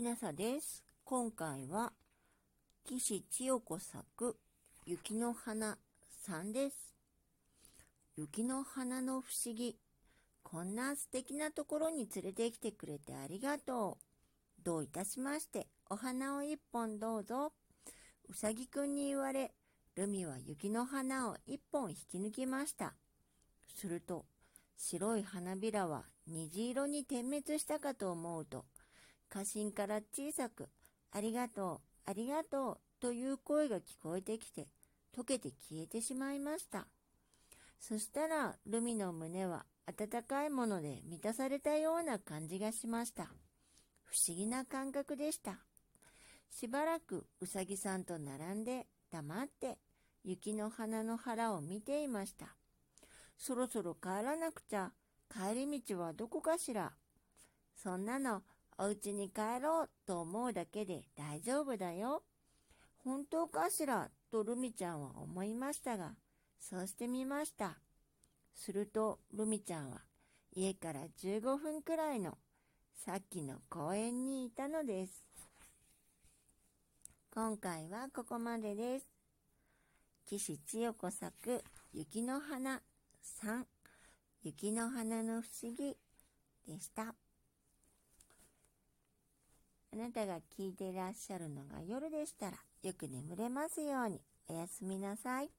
きなさです。今回は、岸千代子作、雪の花さんです。雪の花の不思議。こんな素敵なところに連れてきてくれてありがとう。どういたしまして、お花を一本どうぞ。うさぎくんに言われ、ルミは雪の花を一本引き抜きました。すると、白い花びらは虹色に点滅したかと思うと、家臣から小さく、ありがとう、ありがとう、という声が聞こえてきて、溶けて消えてしまいました。そしたら、ルミの胸は温かいもので満たされたような感じがしました。不思議な感覚でした。しばらくうさぎさんと並んで黙って雪の花の腹を見ていました。そろそろ帰らなくちゃ。帰り道はどこかしら。そんなのお家に帰ろうと思うだけで大丈夫だよ。本当かしら？とルミちゃんは思いましたが、そうしてみました。するとルミちゃんは家から15分くらいのさっきの公園にいたのです。今回はここまでです。岸千代子作雪の花3雪の花の不思議でした。あなたが聞いていらっしゃるのが夜でしたら、よく眠れますように。おやすみなさい。